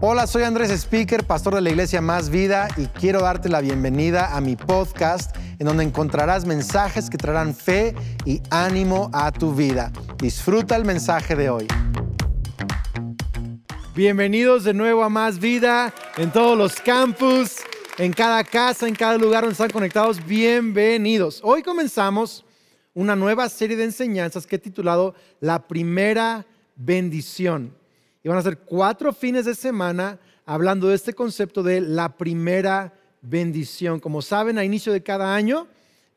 Hola, soy Andrés Speaker, pastor de la iglesia Más Vida y quiero darte la bienvenida a mi podcast en donde encontrarás mensajes que traerán fe y ánimo a tu vida. Disfruta el mensaje de hoy. Bienvenidos de nuevo a Más Vida en todos los campus, en cada casa, en cada lugar donde están conectados. Bienvenidos. Hoy comenzamos una nueva serie de enseñanzas que he titulado La primera bendición. Van a ser cuatro fines de semana hablando de este concepto de la primera bendición. Como saben, a inicio de cada año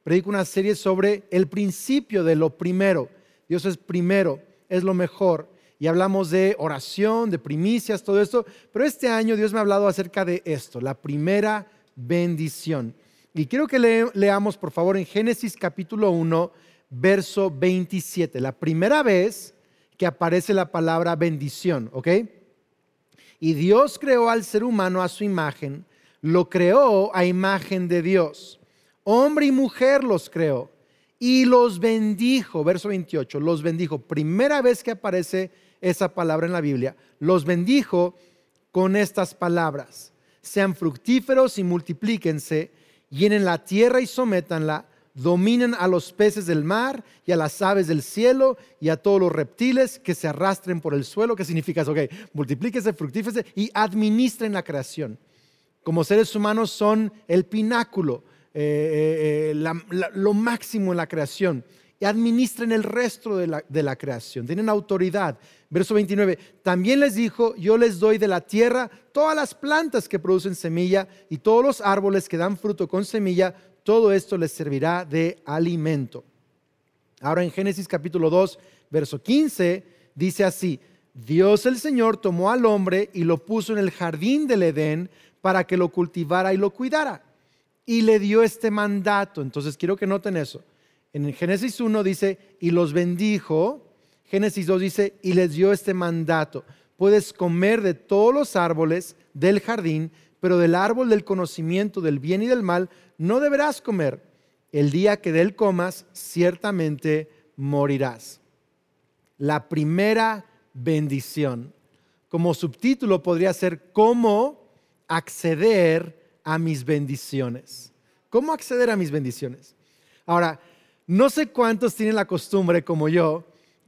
predico una serie sobre el principio de lo primero. Dios es primero, es lo mejor. Y hablamos de oración, de primicias, todo esto. Pero este año Dios me ha hablado acerca de esto, la primera bendición. Y quiero que leamos, por favor, en Génesis capítulo 1, verso 27. La primera vez que aparece la palabra bendición, ¿ok? Y Dios creó al ser humano a su imagen, lo creó a imagen de Dios. Hombre y mujer los creó y los bendijo, verso 28, los bendijo. Primera vez que aparece esa palabra en la Biblia, los bendijo con estas palabras. Sean fructíferos y multiplíquense, llenen la tierra y sométanla, dominen a los peces del mar y a las aves del cielo y a todos los reptiles que se arrastren por el suelo. ¿Qué significa eso? Ok, multiplíquese, fructífese y administren la creación. Como seres humanos son el pináculo, eh, eh, eh, lo máximo en la creación. Y administren el resto de la, de la creación. Tienen autoridad. Verso 29. También les dijo, yo les doy de la tierra todas las plantas que producen semilla y todos los árboles que dan fruto con semilla todo esto les servirá de alimento. Ahora en Génesis capítulo 2, verso 15, dice así, Dios el Señor tomó al hombre y lo puso en el jardín del Edén para que lo cultivara y lo cuidara. Y le dio este mandato. Entonces quiero que noten eso. En Génesis 1 dice, y los bendijo. Génesis 2 dice, y les dio este mandato. Puedes comer de todos los árboles del jardín, pero del árbol del conocimiento del bien y del mal no deberás comer. El día que de él comas, ciertamente morirás. La primera bendición. Como subtítulo podría ser cómo acceder a mis bendiciones. ¿Cómo acceder a mis bendiciones? Ahora, no sé cuántos tienen la costumbre, como yo,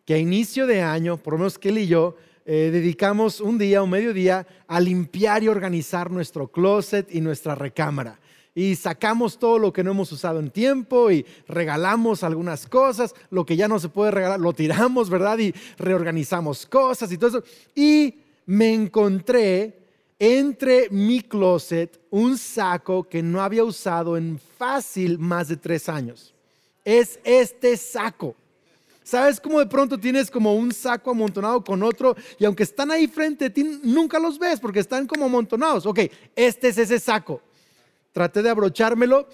que a inicio de año, por lo menos que él y yo, eh, dedicamos un día o mediodía a limpiar y organizar nuestro closet y nuestra recámara. Y sacamos todo lo que no hemos usado en tiempo y regalamos algunas cosas, lo que ya no se puede regalar, lo tiramos, ¿verdad? Y reorganizamos cosas y todo eso. Y me encontré entre mi closet un saco que no había usado en fácil más de tres años. Es este saco. ¿Sabes cómo de pronto tienes como un saco amontonado con otro y aunque están ahí frente a ti, nunca los ves porque están como amontonados? Ok, este es ese saco. Traté de abrochármelo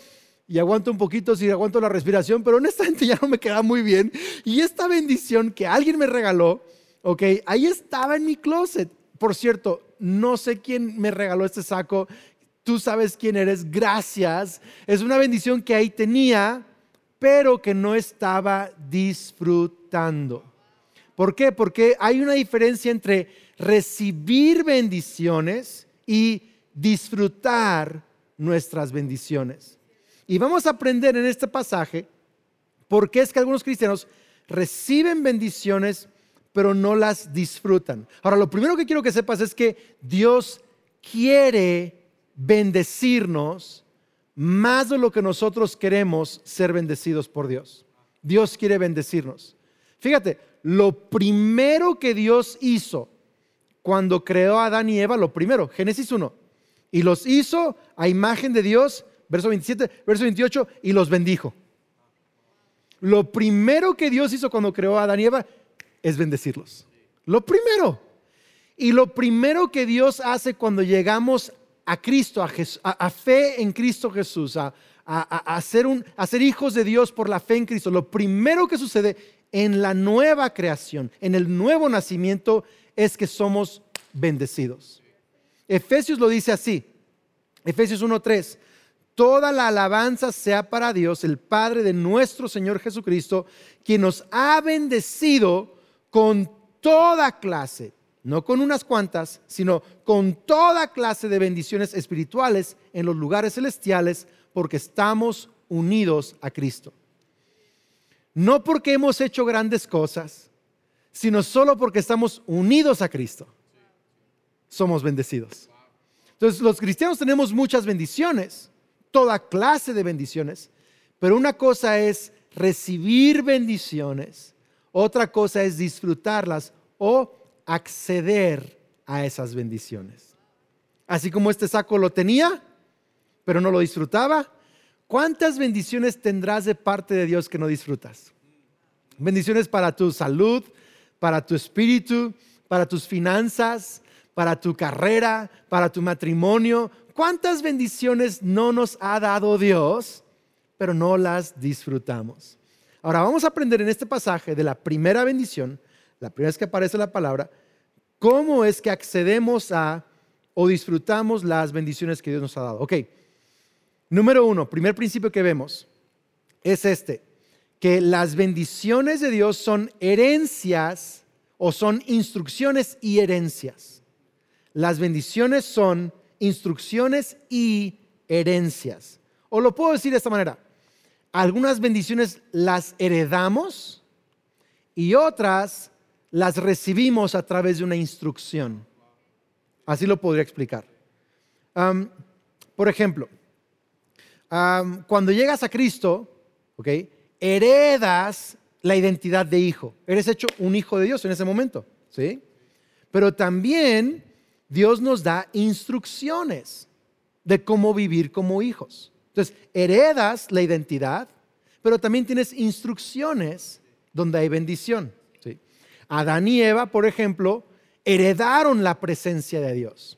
y aguanto un poquito si aguanto la respiración, pero honestamente ya no me queda muy bien. Y esta bendición que alguien me regaló, ok, ahí estaba en mi closet. Por cierto, no sé quién me regaló este saco. Tú sabes quién eres. Gracias. Es una bendición que ahí tenía pero que no estaba disfrutando. ¿Por qué? Porque hay una diferencia entre recibir bendiciones y disfrutar nuestras bendiciones. Y vamos a aprender en este pasaje por qué es que algunos cristianos reciben bendiciones, pero no las disfrutan. Ahora, lo primero que quiero que sepas es que Dios quiere bendecirnos más de lo que nosotros queremos ser bendecidos por Dios. Dios quiere bendecirnos. Fíjate, lo primero que Dios hizo cuando creó a Adán y Eva, lo primero, Génesis 1, y los hizo a imagen de Dios, verso 27, verso 28, y los bendijo. Lo primero que Dios hizo cuando creó a Adán y Eva es bendecirlos. Lo primero. Y lo primero que Dios hace cuando llegamos a Cristo, a, fe en Cristo Jesús, a, a, un, a ser hijos de Dios por la fe en Cristo, lo primero que sucede en la nueva creación, en el nuevo nacimiento, es que somos bendecidos. Efesios lo dice así, Efesios 1.3, toda la alabanza sea para Dios, el Padre de nuestro Señor Jesucristo, quien nos ha bendecido con toda clase no con unas cuantas, sino con toda clase de bendiciones espirituales en los lugares celestiales, porque estamos unidos a Cristo. No porque hemos hecho grandes cosas, sino solo porque estamos unidos a Cristo. Somos bendecidos. Entonces, los cristianos tenemos muchas bendiciones, toda clase de bendiciones, pero una cosa es recibir bendiciones, otra cosa es disfrutarlas o acceder a esas bendiciones. Así como este saco lo tenía, pero no lo disfrutaba, ¿cuántas bendiciones tendrás de parte de Dios que no disfrutas? Bendiciones para tu salud, para tu espíritu, para tus finanzas, para tu carrera, para tu matrimonio. ¿Cuántas bendiciones no nos ha dado Dios, pero no las disfrutamos? Ahora vamos a aprender en este pasaje de la primera bendición, la primera vez que aparece la palabra, cómo es que accedemos a o disfrutamos las bendiciones que Dios nos ha dado. Ok, número uno, primer principio que vemos es este, que las bendiciones de Dios son herencias o son instrucciones y herencias. Las bendiciones son instrucciones y herencias. O lo puedo decir de esta manera, algunas bendiciones las heredamos y otras las recibimos a través de una instrucción. Así lo podría explicar. por ejemplo, cuando llegas a Cristo, heredas la identidad de hijo. Eres hecho un hijo de Dios en ese momento, ¿sí? Pero también Dios nos da instrucciones de cómo vivir como hijos. Entonces, heredas la identidad, pero también tienes instrucciones donde hay bendición. Adán y Eva, por ejemplo, heredaron la presencia de Dios.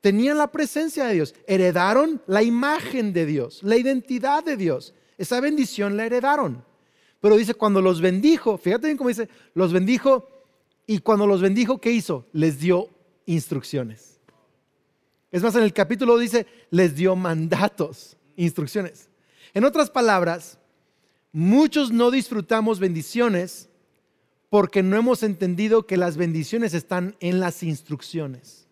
Tenían la presencia de Dios, heredaron la imagen de Dios, la identidad de Dios. Esa bendición la heredaron. Pero dice, cuando los bendijo, fíjate bien cómo dice, los bendijo y cuando los bendijo, ¿qué hizo? Les dio instrucciones. Es más, en el capítulo dice, les dio mandatos, instrucciones. En otras palabras, muchos no disfrutamos bendiciones porque no hemos entendido que las bendiciones están en las instrucciones.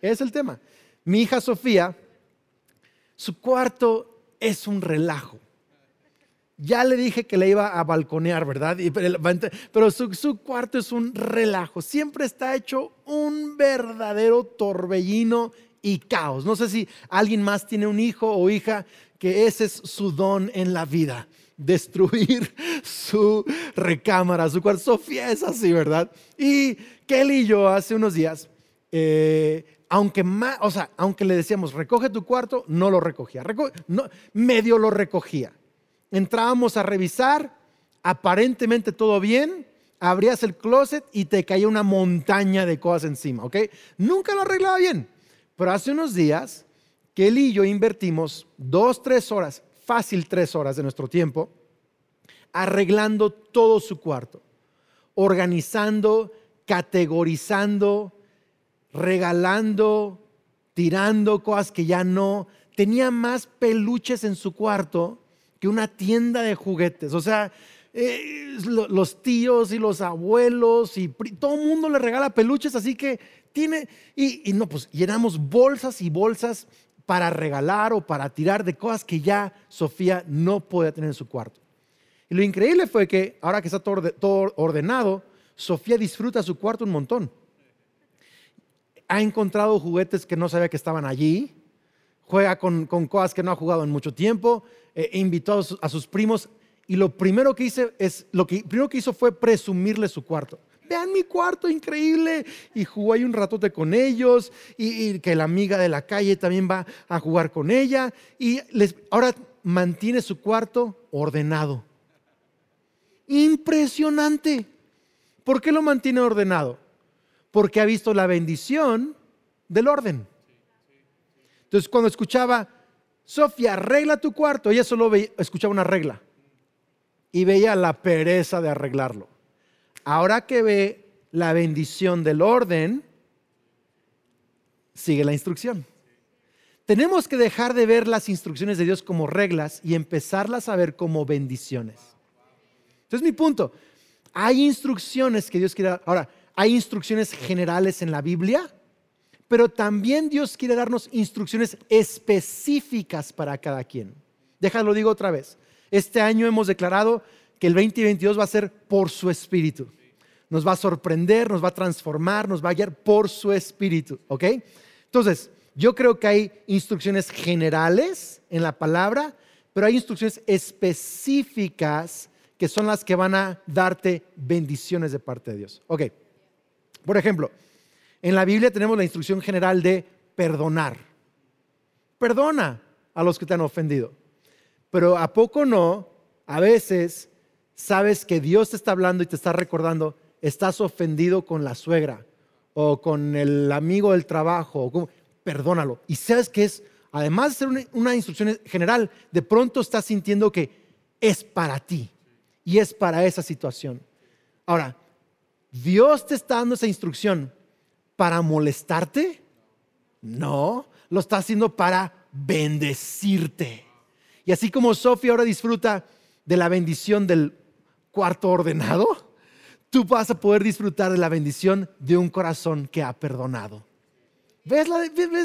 Es el tema. Mi hija Sofía, su cuarto es un relajo. Ya le dije que le iba a balconear, ¿verdad? Pero su, su, cuarto es un relajo. Siempre está hecho un verdadero torbellino y caos. No sé si alguien más tiene un hijo o hija que ese es su don en la vida destruir su recámara, su cuarto. Sofía es así, ¿verdad? Y Kelly y yo hace unos días, eh, aunque, o sea, aunque le decíamos, recoge tu cuarto, no lo recogía. medio lo recogía. Entrábamos a revisar, aparentemente todo bien, abrías el closet y te caía una montaña de cosas encima, ¿ok? Nunca lo arreglaba bien. Pero hace unos días, Kelly y yo invertimos dos, tres horas fácil tres horas de nuestro tiempo arreglando todo su cuarto, organizando, categorizando, regalando, tirando cosas que ya no. Tenía más peluches en su cuarto que una tienda de juguetes. O sea, eh, los tíos y los abuelos y todo el mundo le regala peluches, así que tiene, y, y no, pues llenamos bolsas y bolsas para regalar o para tirar de cosas que ya Sofía no podía tener en su cuarto. Y lo increíble fue que ahora que está todo ordenado, Sofía disfruta su cuarto un montón. Ha encontrado juguetes que no sabía que estaban allí, juega con, cosas que no ha jugado en mucho tiempo, eh, invitó a sus, primos y lo primero que hice es lo primero que hizo fue presumirle su cuarto vean mi cuarto increíble. Y jugó ahí un ratote con ellos. Y, que la amiga de la calle también va a jugar con ella. Y les, ahora mantiene su cuarto ordenado. Impresionante. ¿Por qué lo mantiene ordenado? Porque ha visto la bendición del orden. Entonces cuando escuchaba, Sofía, arregla tu cuarto, ella solo escuchaba una regla y veía la pereza de arreglarlo ahora que ve la bendición del orden, sigue la instrucción. Tenemos que dejar de ver las instrucciones de Dios como reglas y empezarlas a ver como bendiciones. Entonces mi punto, hay instrucciones que Dios quiere dar. Ahora, hay instrucciones generales en la Biblia, pero también Dios quiere darnos instrucciones específicas para cada quien. Déjalo digo otra vez. Este año hemos declarado que el 2022 va a ser por su espíritu. Nos va a sorprender, nos va a transformar, nos va a guiar por su espíritu, ¿ok? Entonces, yo creo que hay instrucciones generales en la palabra, pero hay instrucciones específicas que son las que van a darte bendiciones de parte de Dios. Ok, por ejemplo, en la Biblia tenemos la instrucción general de perdonar. Perdona a los que te han ofendido. Pero a poco no, a veces sabes que Dios te está hablando y te está recordando, estás ofendido con la suegra o con el amigo del trabajo, perdónalo. Y sabes que es, además de ser una, una instrucción general, de pronto estás sintiendo que es para ti y es para esa situación. Ahora, Dios te está dando esa instrucción para molestarte. No, lo está haciendo para bendecirte. Y así como Sofía ahora disfruta de la bendición del cuarto ordenado, tú vas a poder disfrutar de la bendición de un corazón que ha perdonado. ¿Ves,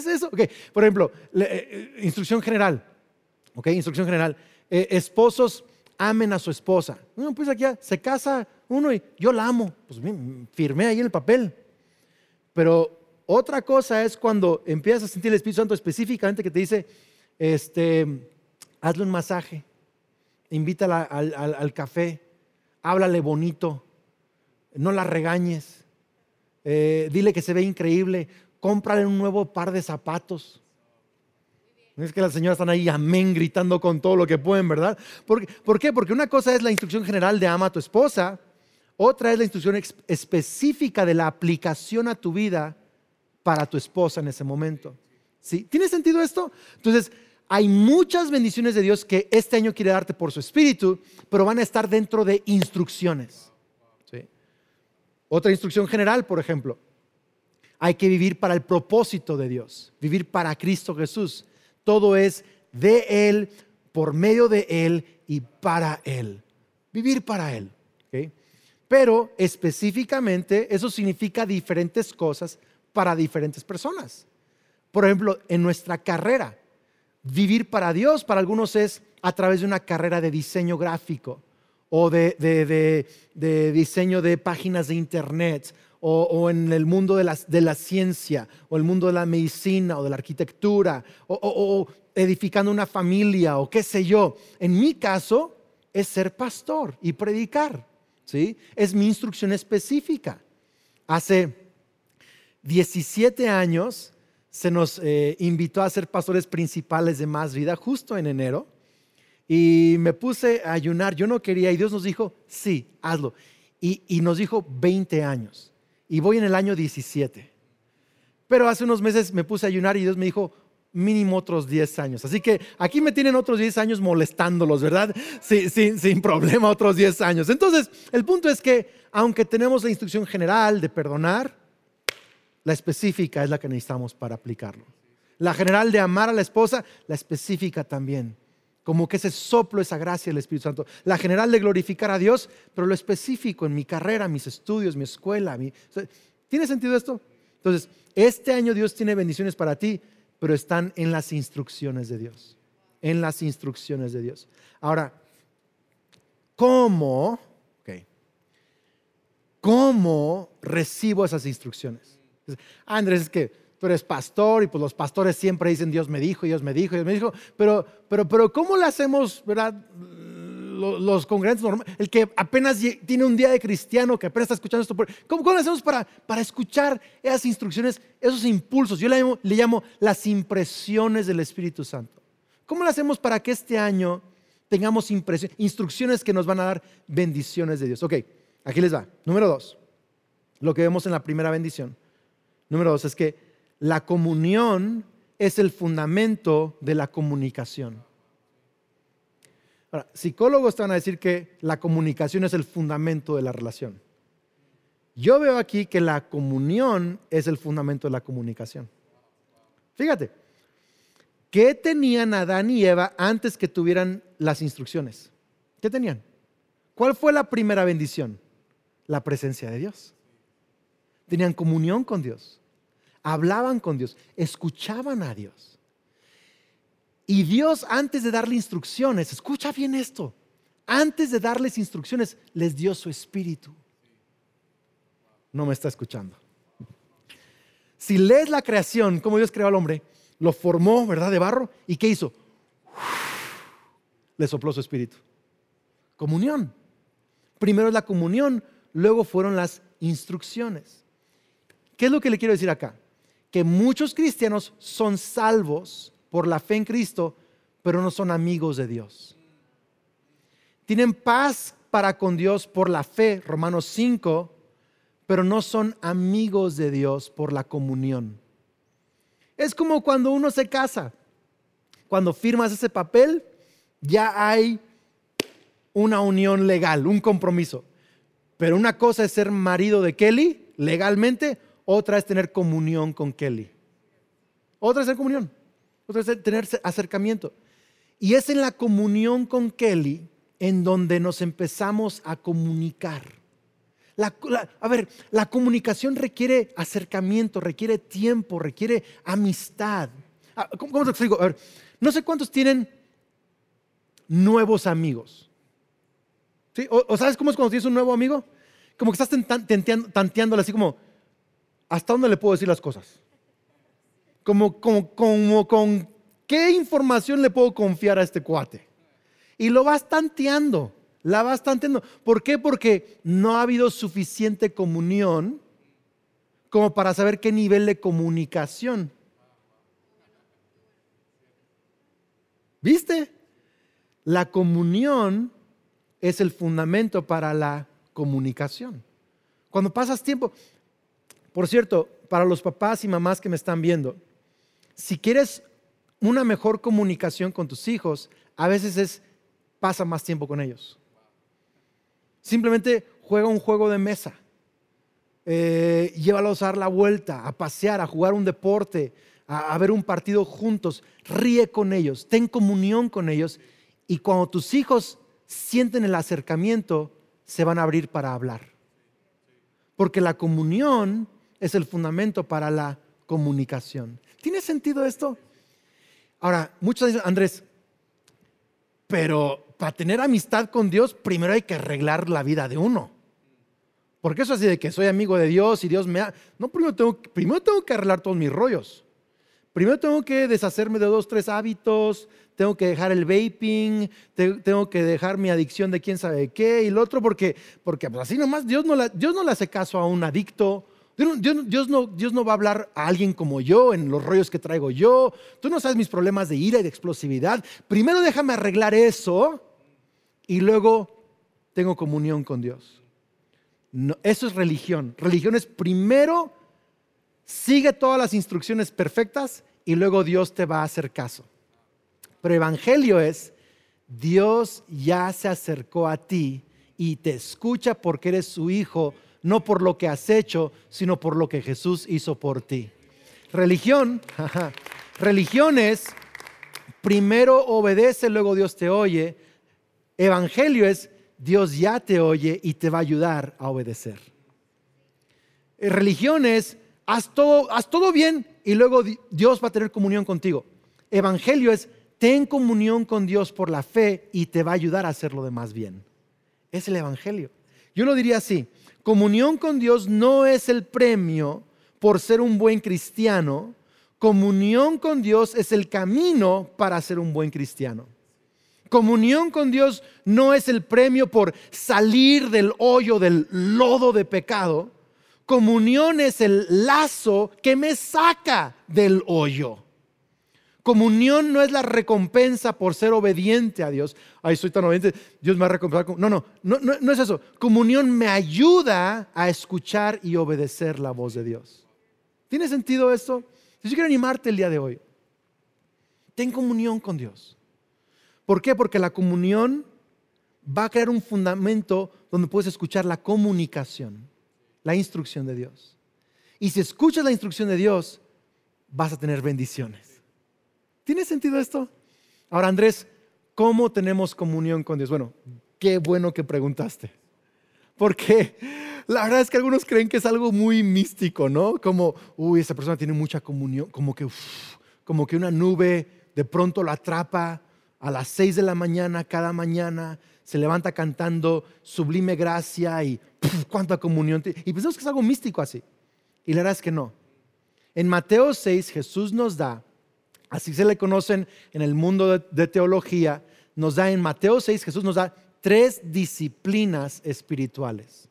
eso? Por ejemplo, eh, eh, instrucción general. Instrucción general. Eh, esposos amen a su esposa. pues aquí se casa uno y yo la amo. Pues firmé ahí en el papel. Pero otra cosa es cuando empiezas a sentir el Espíritu Santo específicamente que te dice, este, hazle un masaje, invítala al, café, háblale bonito, no la regañes, eh, dile que se ve increíble, cómprale un nuevo par de zapatos. Es que las señoras están ahí, amén, gritando con todo lo que pueden, ¿verdad? ¿Por, ¿Por, qué? Porque una cosa es la instrucción general de ama a tu esposa, otra es la instrucción específica de la aplicación a tu vida para tu esposa en ese momento. ¿Sí? ¿Tiene sentido esto? Entonces, hay muchas bendiciones de Dios que este año quiere darte por su espíritu, pero van a estar dentro de instrucciones. Otra instrucción general, por ejemplo, hay que vivir para el propósito de Dios, vivir para Cristo Jesús. Todo es de Él, por medio de Él y para Él. Vivir para Él. Pero específicamente eso significa diferentes cosas para diferentes personas. Por ejemplo, en nuestra carrera, vivir para Dios para algunos es a través de una carrera de diseño gráfico o de, diseño de páginas de internet o, en el mundo de la, ciencia o el mundo de la medicina o de la arquitectura o, edificando una familia o qué sé yo. En mi caso es ser pastor y predicar. ¿sí? Es mi instrucción específica. Hace 17 años se nos eh, invitó a ser pastores principales de Más Vida justo en enero y me puse a ayunar. Yo no quería y Dios nos dijo, sí, hazlo. Y, y nos dijo 20 años y voy en el año 17. Pero hace unos meses me puse a ayunar y Dios me dijo, mínimo otros 10 años. Así que aquí me tienen otros 10 años molestándolos, ¿verdad? Sí, sin problema, otros 10 años. Entonces, el punto es que, aunque tenemos la instrucción general de perdonar, la específica es la que necesitamos para aplicarlo. La general de amar a la esposa, la específica también. Como que ese soplo, esa gracia del Espíritu Santo. La general de glorificar a Dios, pero lo específico en mi carrera, mis estudios, mi escuela. ¿Tiene sentido esto? Entonces, este año Dios tiene bendiciones para ti, pero están en las instrucciones de Dios. En las instrucciones de Dios. Ahora, ¿cómo? ¿Cómo recibo esas instrucciones? Andrés, es que tú eres pastor y pues los pastores siempre dicen Dios me dijo, Dios me dijo, Dios me dijo, pero, pero, pero ¿cómo le hacemos, verdad? Los, congregantes normales, el que apenas tiene un día de cristiano, que apenas está escuchando esto, ¿cómo, cómo le hacemos para, para escuchar esas instrucciones, esos impulsos? Yo le llamo, le llamo las impresiones del Espíritu Santo. ¿Cómo le hacemos para que este año tengamos instrucciones que nos van a dar bendiciones de Dios? Ok, aquí les va. Número dos, lo que vemos en la primera bendición. Número dos es que la comunión es el fundamento de la comunicación. Ahora, psicólogos van a decir que la comunicación es el fundamento de la relación. Yo veo aquí que la comunión es el fundamento de la comunicación. Fíjate, ¿qué tenían Adán y Eva antes que tuvieran las instrucciones? ¿Qué tenían? ¿Cuál fue la primera bendición? La presencia de Dios. Tenían comunión con Dios, hablaban con Dios, escuchaban a Dios. Y Dios antes de darle instrucciones, escucha bien esto, antes de darles instrucciones, les dio su espíritu. No me está escuchando. Si lees la creación, cómo Dios creó al hombre, lo formó, ¿verdad? De barro. ¿Y qué hizo? Le sopló su espíritu. Comunión. Primero es la comunión, luego fueron las instrucciones. ¿Qué es lo que le quiero decir acá? Que muchos cristianos son salvos por la fe en Cristo, pero no son amigos de Dios. Tienen paz para con Dios por la fe, Romanos 5, pero no son amigos de Dios por la comunión. Es como cuando uno se casa. Cuando firmas ese papel, ya hay una unión legal, un compromiso. Pero una cosa es ser marido de Kelly legalmente, otra es tener comunión con Kelly. Otra es ser comunión, otra es tener acercamiento. Y es en la comunión con Kelly en donde nos empezamos a comunicar. a ver, la comunicación requiere acercamiento, requiere tiempo, requiere amistad. Ah, ¿Cómo, te explico? A ver, no sé cuántos tienen nuevos amigos. O, sabes cómo es cuando tienes un nuevo amigo? Como que estás tanteándole así como, ¿hasta dónde le puedo decir las cosas? Como, como, como, con qué información le puedo confiar a este cuate. Y lo vas tanteando, la vas tanteando. ¿Por qué? Porque no ha habido suficiente comunión como para saber qué nivel de comunicación. ¿Viste? La comunión es el fundamento para la comunicación. Cuando pasas tiempo, por cierto, para los papás y mamás que me están viendo, si quieres una mejor comunicación con tus hijos, a veces es pasa más tiempo con ellos. Simplemente juega un juego de mesa. Eh, llévalos a dar la vuelta, a pasear, a jugar un deporte, a ver un partido juntos. Ríe con ellos, ten comunión con ellos. Y cuando tus hijos sienten el acercamiento, se van a abrir para hablar. Porque la comunión es el fundamento para la comunicación. ¿Tiene sentido esto? Ahora, muchos dicen, Andrés, pero para tener amistad con Dios, primero hay que arreglar la vida de uno. Porque eso así de que soy amigo de Dios y Dios me ha... No, primero tengo, primero tengo que arreglar todos mis rollos. Primero tengo que deshacerme de dos, tres hábitos, tengo que dejar el vaping, tengo que dejar mi adicción de quién sabe qué, y el otro porque, porque pues, así nomás Dios no, Dios no le hace caso a un adicto. Dios, no, no va a hablar a alguien como yo en los rollos que traigo yo. Tú no sabes mis problemas de ira y de explosividad. Primero déjame arreglar eso y luego tengo comunión con Dios. eso es religión. Religión es primero sigue todas las instrucciones perfectas y luego Dios te va a hacer caso. Pero evangelio es, Dios ya se acercó a ti y te escucha porque eres su hijo, no por lo que has hecho, sino por lo que Jesús hizo por ti. Religión, religión es, primero obedece, luego Dios te oye. Evangelio es, Dios ya te oye y te va a ayudar a obedecer. Religión es, haz todo, haz todo bien y luego Dios va a tener comunión contigo. Evangelio es, ten comunión con Dios por la fe y te va a ayudar a hacer lo demás bien. Es el Evangelio. Yo lo diría así, comunión con Dios no es el premio por ser un buen cristiano, comunión con Dios es el camino para ser un buen cristiano. Comunión con Dios no es el premio por salir del hoyo, del lodo de pecado. Comunión es el lazo que me saca del hoyo. Comunión no es la recompensa por ser obediente a Dios. Ay, soy tan obediente, Dios me ha recompensado. No, no, no, es eso. Comunión me ayuda a escuchar y obedecer la voz de Dios. ¿Tiene sentido esto? Yo quiero animarte el día de hoy. Ten comunión con Dios. ¿Por qué? Porque la comunión va a crear un fundamento donde puedes escuchar la comunicación, la instrucción de Dios. Y si escuchas la instrucción de Dios, vas a tener bendiciones. ¿Tiene sentido esto? Ahora, Andrés, ¿cómo tenemos comunión con Dios? Bueno, qué bueno que preguntaste. Porque La verdad es que algunos creen que es algo muy místico, ¿no? Como, uy, esa persona tiene mucha comunión, como que, como que una nube de pronto lo atrapa a las seis de la mañana cada mañana, se levanta cantando sublime gracia y cuánta comunión. Y pensamos que es algo místico así. Y la verdad es que no. En Mateo 6 Jesús nos da, así se le conocen en el mundo de, teología, nos da en Mateo 6 Jesús nos da tres disciplinas espirituales.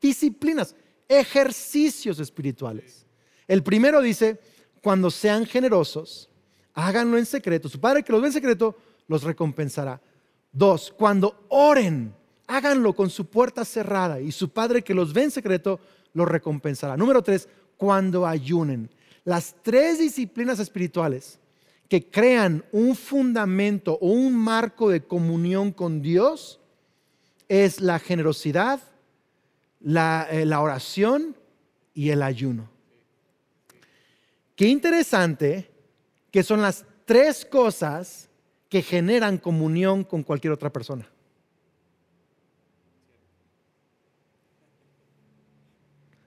Disciplinas, ejercicios espirituales. El primero dice, cuando sean generosos, háganlo en secreto. Su Padre que los ve en secreto los recompensará. Dos, cuando oren, háganlo con su puerta cerrada y su Padre que los ve en secreto los recompensará. Número tres, cuando ayunen. Las tres disciplinas espirituales que crean un fundamento o un marco de comunión con Dios es la generosidad, la, eh, la oración y el ayuno. Qué interesante que son las tres cosas que generan comunión con cualquier otra persona.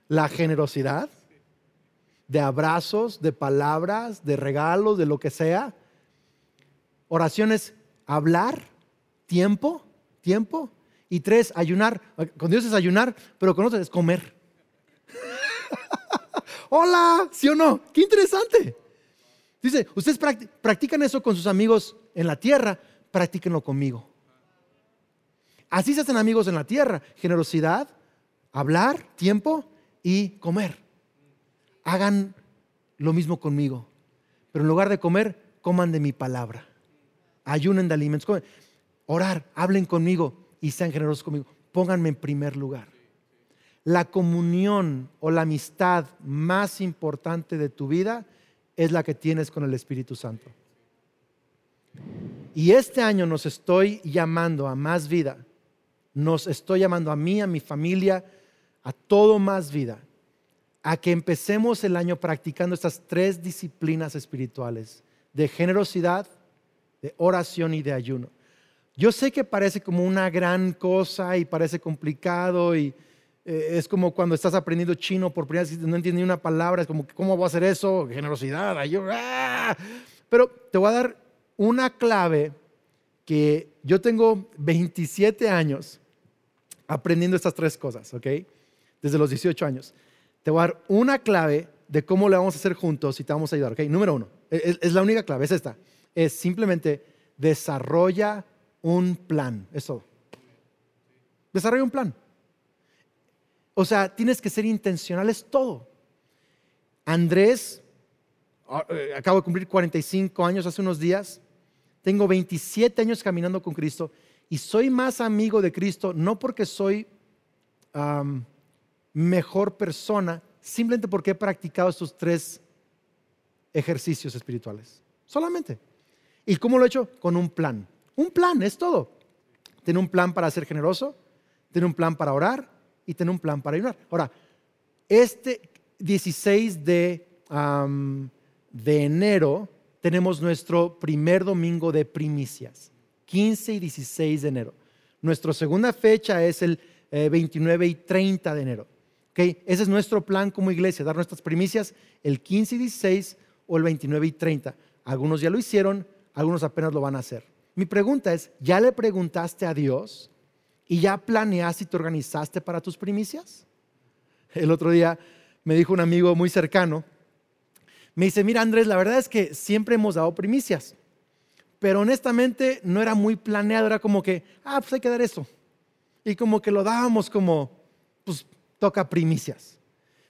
La generosidad, de abrazos, de palabras, de regalos, de lo que sea. Oraciones, hablar, tiempo, tiempo. Y tres, ayunar. Con Dios es ayunar, pero con otros es comer. Hola, ¿sí o no? Qué interesante. Dice, ustedes practican eso con sus amigos en la tierra, practíquenlo conmigo. Así se hacen amigos en la tierra. Generosidad, hablar, tiempo y comer. Hagan lo mismo conmigo. Pero en lugar de comer, coman de mi palabra. Ayunen de alimentos. Orar, hablen conmigo y sean generosos conmigo. Pónganme en primer lugar. La comunión o la amistad más importante de tu vida es la que tienes con el Espíritu Santo. Y este año nos estoy llamando a más vida. Nos estoy llamando a mí, a mi familia, a todo más vida. A que empecemos el año practicando estas tres disciplinas espirituales de generosidad, de oración y de ayuno. Yo sé que parece como una gran cosa y parece complicado y eh, es como cuando estás aprendiendo chino por primera vez y no entiendes ni una palabra, es como, ¿cómo voy a hacer eso? Generosidad, ayuno. ¡ah! Pero te voy a dar una clave que yo tengo 27 años aprendiendo estas tres cosas, ¿ok? Desde los 18 años. Te voy a dar una clave de cómo le vamos a hacer juntos y te vamos a ayudar, ¿ok? Número uno, es, la única clave, es esta. Es simplemente desarrolla un plan. Eso. Desarrolla un plan. O sea, tienes que ser intencional, es todo. Andrés, ah, eh, acabo de cumplir 45 años hace unos días. Tengo 27 años caminando con Cristo y soy más amigo de Cristo no porque soy mejor persona, simplemente porque he practicado estos tres ejercicios espirituales. Solamente. ¿Y cómo lo he hecho? Con un plan. Un plan, es todo. Tiene un plan para ser generoso, tiene un plan para orar y tiene un plan para ayudar. Ahora, este 16 de, de enero tenemos nuestro primer domingo de primicias, 15 y 16 de enero. Nuestra segunda fecha es el 29 eh, y 30 de enero. Ese es nuestro plan como iglesia, dar nuestras primicias el 15 y 16 o el 29 y 30. Algunos ya lo hicieron, algunos apenas lo van a hacer. Mi pregunta es, ¿ya le preguntaste a Dios y ya planeaste y te organizaste para tus primicias? El otro día me dijo un amigo muy cercano, me dice, mira Andrés, la verdad es que siempre hemos dado primicias, pero honestamente no era muy planeado, era como que, ah, pues hay que dar eso. Y como que lo dábamos como, pues toca primicias.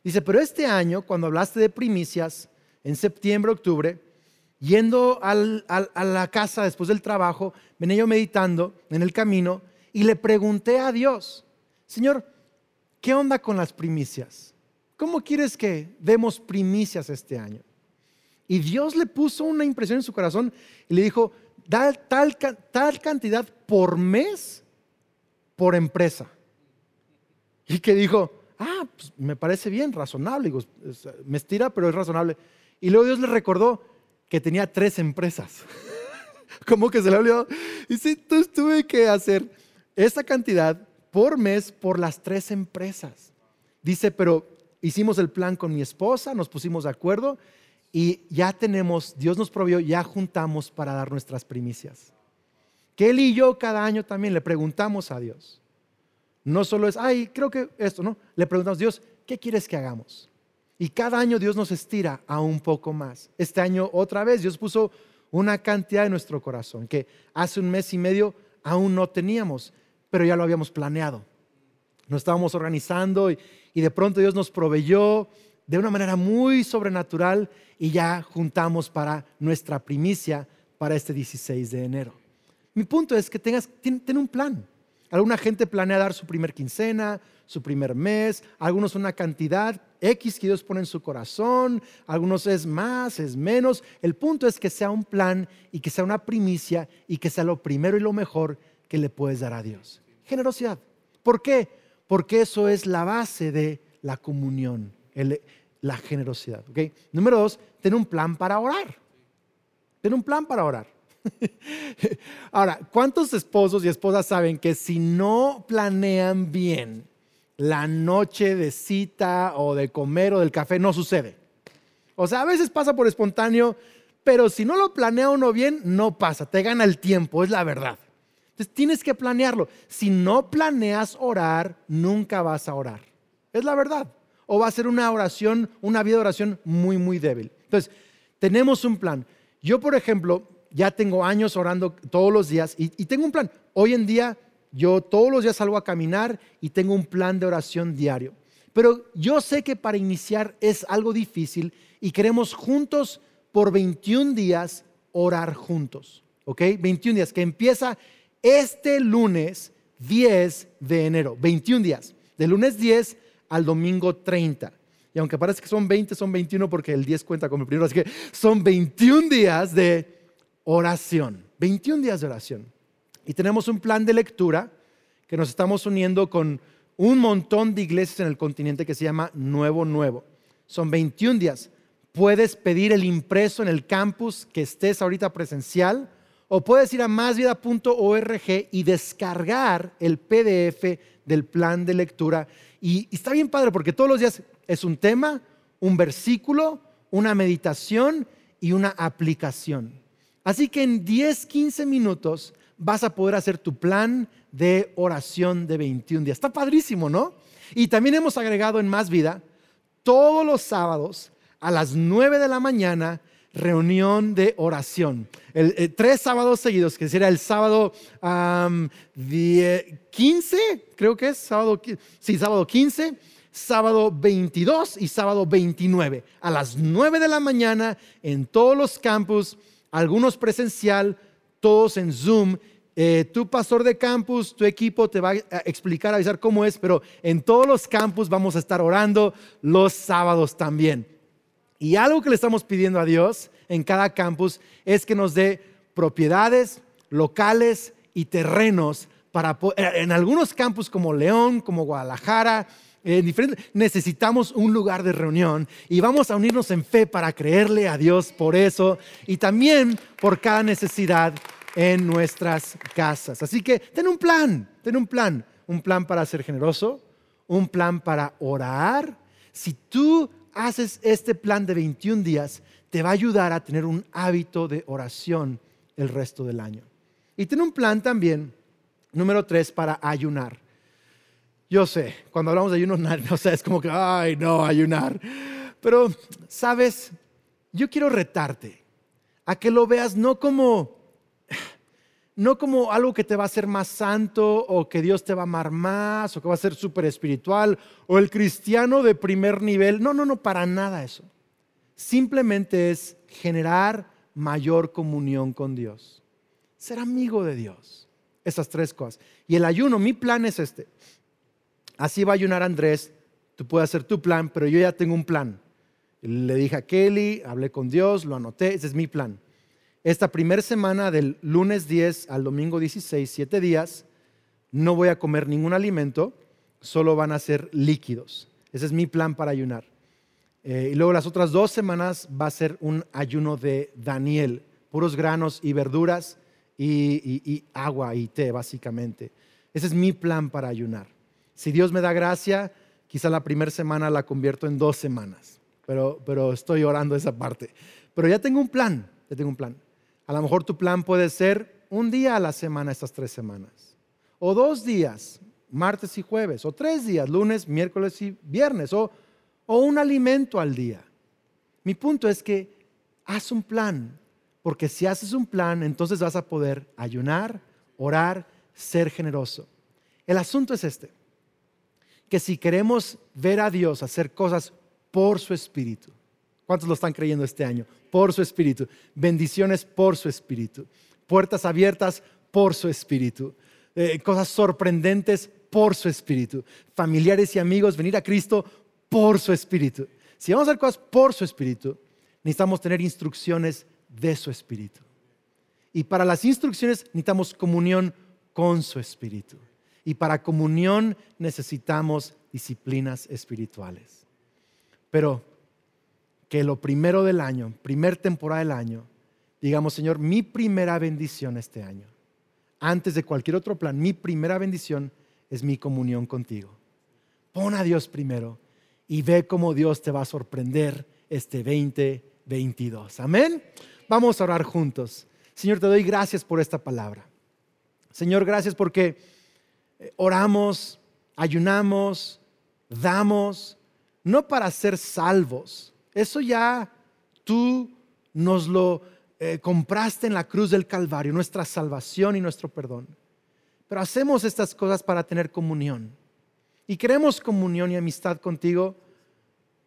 Dice, pero este año, cuando hablaste de primicias, en septiembre, octubre, yendo a la casa después del trabajo, venía yo meditando en el camino y le pregunté a Dios, Señor, ¿qué onda con las primicias? ¿Cómo quieres que demos primicias este año? Y Dios le puso una impresión en su corazón y le dijo, da tal, tal cantidad por mes por empresa. Y que dijo, pues me parece bien, razonable. Digo, me estira, pero es razonable. Y luego Dios le recordó, que tenía tres empresas. Como que se le olvidó. Y sí, tuve que hacer esa cantidad por mes por las tres empresas. dice, pero hicimos el plan con mi esposa, nos pusimos de acuerdo y ya tenemos, Dios nos provió, ya juntamos para dar nuestras primicias. Que él y yo cada año también le preguntamos a Dios. No solo es, ay, creo que esto, ¿no? Le preguntamos, Dios, ¿qué quieres que hagamos? Y cada año Dios nos estira a un poco más. Este año otra vez Dios puso una cantidad en nuestro corazón que hace un mes y medio aún no teníamos, pero ya lo habíamos planeado. Nos estábamos organizando y, de pronto Dios nos proveyó de una manera muy sobrenatural y ya juntamos para nuestra primicia para este 16 de enero. Mi punto es que tengas ten, un plan. Alguna gente planea dar su primer quincena, su primer mes, algunos una cantidad X que Dios pone en su corazón, algunos es más, es menos. El punto es que sea un plan y que sea una primicia y que sea lo primero y lo mejor que le puedes dar a Dios. Generosidad. ¿Por qué? Porque eso es la base de la comunión la generosidad. ¿okay? Número dos, tener un plan para orar. Tener un plan para orar. Ahora, ¿cuántos esposos y esposas saben que si no planean bien la noche de cita o de comer o del café, no sucede? O sea, a veces pasa por espontáneo, pero si no lo planea uno bien, no pasa, te gana el tiempo, es la verdad. Entonces tienes que planearlo. Si no planeas orar, nunca vas a orar. Es la verdad o va a ser una oración, una vida de oración muy, muy débil. Entonces, tenemos un plan. Yo, por ejemplo, ya tengo años orando todos los días y, tengo un plan. Hoy en día, yo todos los días salgo a caminar y tengo un plan de oración diario. Pero yo sé que para iniciar es algo difícil y queremos juntos por 21 días orar juntos. ¿Ok? 21 días, que empieza este lunes 10 de enero. 21 días. De lunes 10 al domingo 30. Y aunque parece que son 20, son 21 porque el 10 cuenta como el primero. Así que son 21 días de oración. 21 días de oración. Y tenemos un plan de lectura que nos estamos uniendo con un montón de iglesias en el continente que se llama Nuevo Nuevo. Son 21 días. Puedes pedir el impreso en el campus que estés ahorita presencial o puedes ir a másvida.org y descargar el PDF del plan de lectura y, está bien padre porque todos los días es un tema, un versículo, una meditación y una aplicación. Así que en 10, 15 minutos vas a poder hacer tu plan de oración de 21 días. Está padrísimo, ¿no? Y también hemos agregado en Más Vida todos los sábados a las 9 de la mañana reunión de oración. Eh, tres sábados seguidos, que será el sábado 15, creo que es, sábado, sí, sábado 15, sábado 22 y sábado 29, a las 9 de la mañana en todos los campus, algunos presencial, todos en Zoom. Eh, tu pastor de campus, tu equipo te va a explicar, avisar cómo es, pero en todos los campus vamos a estar orando los sábados también. Y algo que le estamos pidiendo a Dios en cada campus es que nos dé propiedades, locales y terrenos para eh, en algunos campus como León, como Guadalajara, necesitamos un lugar de reunión y vamos a unirnos en fe para creerle a Dios por eso y también por cada necesidad en nuestras casas. Así que ten un plan, ten un plan, un plan para ser generoso, un plan para orar. Si tú haces este plan de 21 días, te va a ayudar a tener un hábito de oración el resto del año. Y tiene un plan también, número tres, para ayunar. Yo sé, cuando hablamos de ayuno, no sé, es como que, ay, no, ayunar. Pero, sabes, yo quiero retarte a que lo veas no como no como algo que te va a hacer más santo o que Dios te va a amar más o que va a ser súper espiritual o el cristiano de primer nivel. No, no, no, para nada eso. Simplemente es generar mayor comunión con Dios. Ser amigo de Dios. Esas tres cosas. Y el ayuno, mi plan es este. Así va a ayunar Andrés. Tú puedes hacer tu plan, pero yo ya tengo un plan. Le dije a Kelly, hablé con Dios, lo anoté, ese es mi plan esta primera semana del lunes 10 al domingo 16, siete días, no voy a comer ningún alimento, solo van a ser líquidos. Ese es mi plan para ayunar. Eh, y luego las otras dos semanas va a ser un ayuno de Daniel, puros granos y verduras y, y agua y té, básicamente. Ese es mi plan para ayunar. Si Dios me da gracia, quizá la primera semana la convierto en dos semanas, pero, pero estoy orando esa parte. Pero ya tengo un plan, ya tengo un plan. A lo mejor tu plan puede ser un día a la semana estas tres semanas, o dos días, martes y jueves, o tres días, lunes, miércoles y viernes, o, o un alimento al día. Mi punto es que haz un plan, porque si haces un plan, entonces vas a poder ayunar, orar, ser generoso. El asunto es este, que si queremos ver a Dios hacer cosas por su espíritu, ¿cuántos lo están creyendo este año? Por su espíritu, bendiciones por su espíritu, puertas abiertas por su espíritu, eh, cosas sorprendentes por su espíritu, familiares y amigos venir a Cristo por su espíritu. Si vamos a hacer cosas por su espíritu, necesitamos tener instrucciones de su espíritu. Y para las instrucciones necesitamos comunión con su espíritu. Y para comunión necesitamos disciplinas espirituales. Pero que lo primero del año, primer temporada del año, digamos, Señor, mi primera bendición este año, antes de cualquier otro plan, mi primera bendición es mi comunión contigo. Pon a Dios primero y ve cómo Dios te va a sorprender este 2022. Amén. Vamos a orar juntos. Señor, te doy gracias por esta palabra. Señor, gracias porque oramos, ayunamos, damos, no para ser salvos. Eso ya tú nos lo eh, compraste en la cruz del Calvario, nuestra salvación y nuestro perdón. Pero hacemos estas cosas para tener comunión. Y queremos comunión y amistad contigo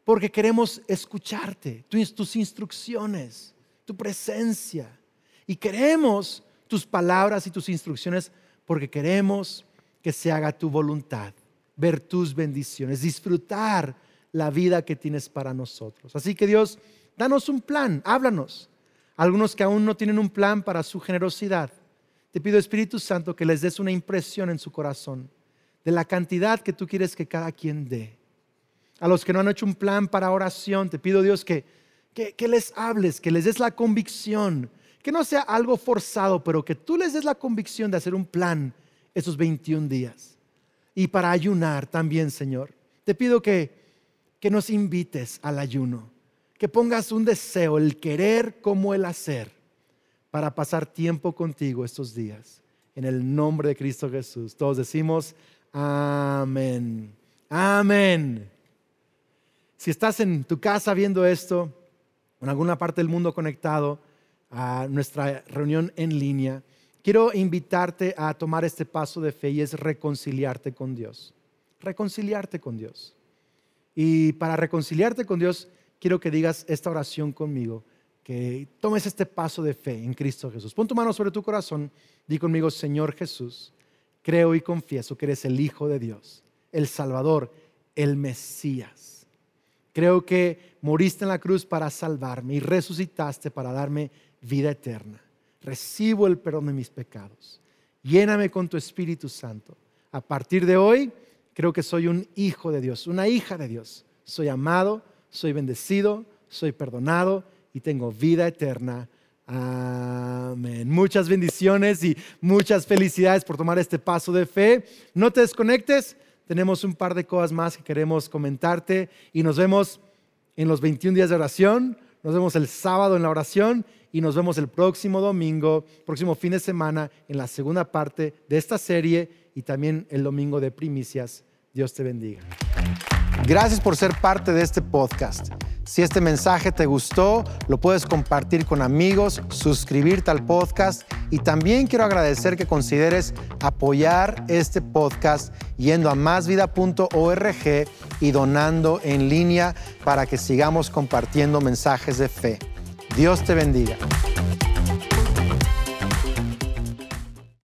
porque queremos escucharte, tus instrucciones, tu presencia. Y queremos tus palabras y tus instrucciones porque queremos que se haga tu voluntad, ver tus bendiciones, disfrutar la vida que tienes para nosotros. Así que Dios, danos un plan, háblanos. Algunos que aún no tienen un plan para su generosidad, te pido Espíritu Santo que les des una impresión en su corazón de la cantidad que tú quieres que cada quien dé. A los que no han hecho un plan para oración, te pido Dios que que, les hables, que les des la convicción, que no sea algo forzado, pero que tú les des la convicción de hacer un plan esos 21 días. Y para ayunar también, Señor. Te pido que, que nos invites al ayuno, que pongas un deseo, el querer como el hacer, para pasar tiempo contigo estos días. En el nombre de Cristo Jesús. Todos decimos, amén. Amén. Si estás en tu casa viendo esto, en alguna parte del mundo conectado a nuestra reunión en línea, quiero invitarte a tomar este paso de fe y es reconciliarte con Dios. Reconciliarte con Dios. Y para reconciliarte con Dios, quiero que digas esta oración conmigo, que tomes este paso de fe en Cristo Jesús. Pon tu mano sobre tu corazón, di conmigo, Señor Jesús, creo y confieso que eres el Hijo de Dios, el Salvador, el Mesías Creo que moriste en la cruz para salvarme y resucitaste para darme vida eterna. Recibo el perdón de mis pecados. Lléname con tu Espíritu Santo. A partir de hoy, creo que soy un hijo de Dios, una hija de Dios. Soy amado, soy bendecido, soy perdonado y tengo vida eterna. Amén. Muchas bendiciones y muchas felicidades por tomar este paso de fe. No te desconectes tenemos un par de cosas más que queremos comentarte y nos vemos en los 21 días de oración, nos vemos el sábado en la oración y nos vemos el próximo domingo, próximo fin de semana, en la segunda parte de esta serie y también el domingo de primicias. Dios te bendiga. Gracias por ser parte de este podcast. Si este mensaje te gustó, lo puedes compartir con amigos, suscribirte al podcast y también quiero agradecer que consideres apoyar este podcast yendo a másvida.org y donando en línea para que sigamos compartiendo mensajes de fe. Dios te bendiga.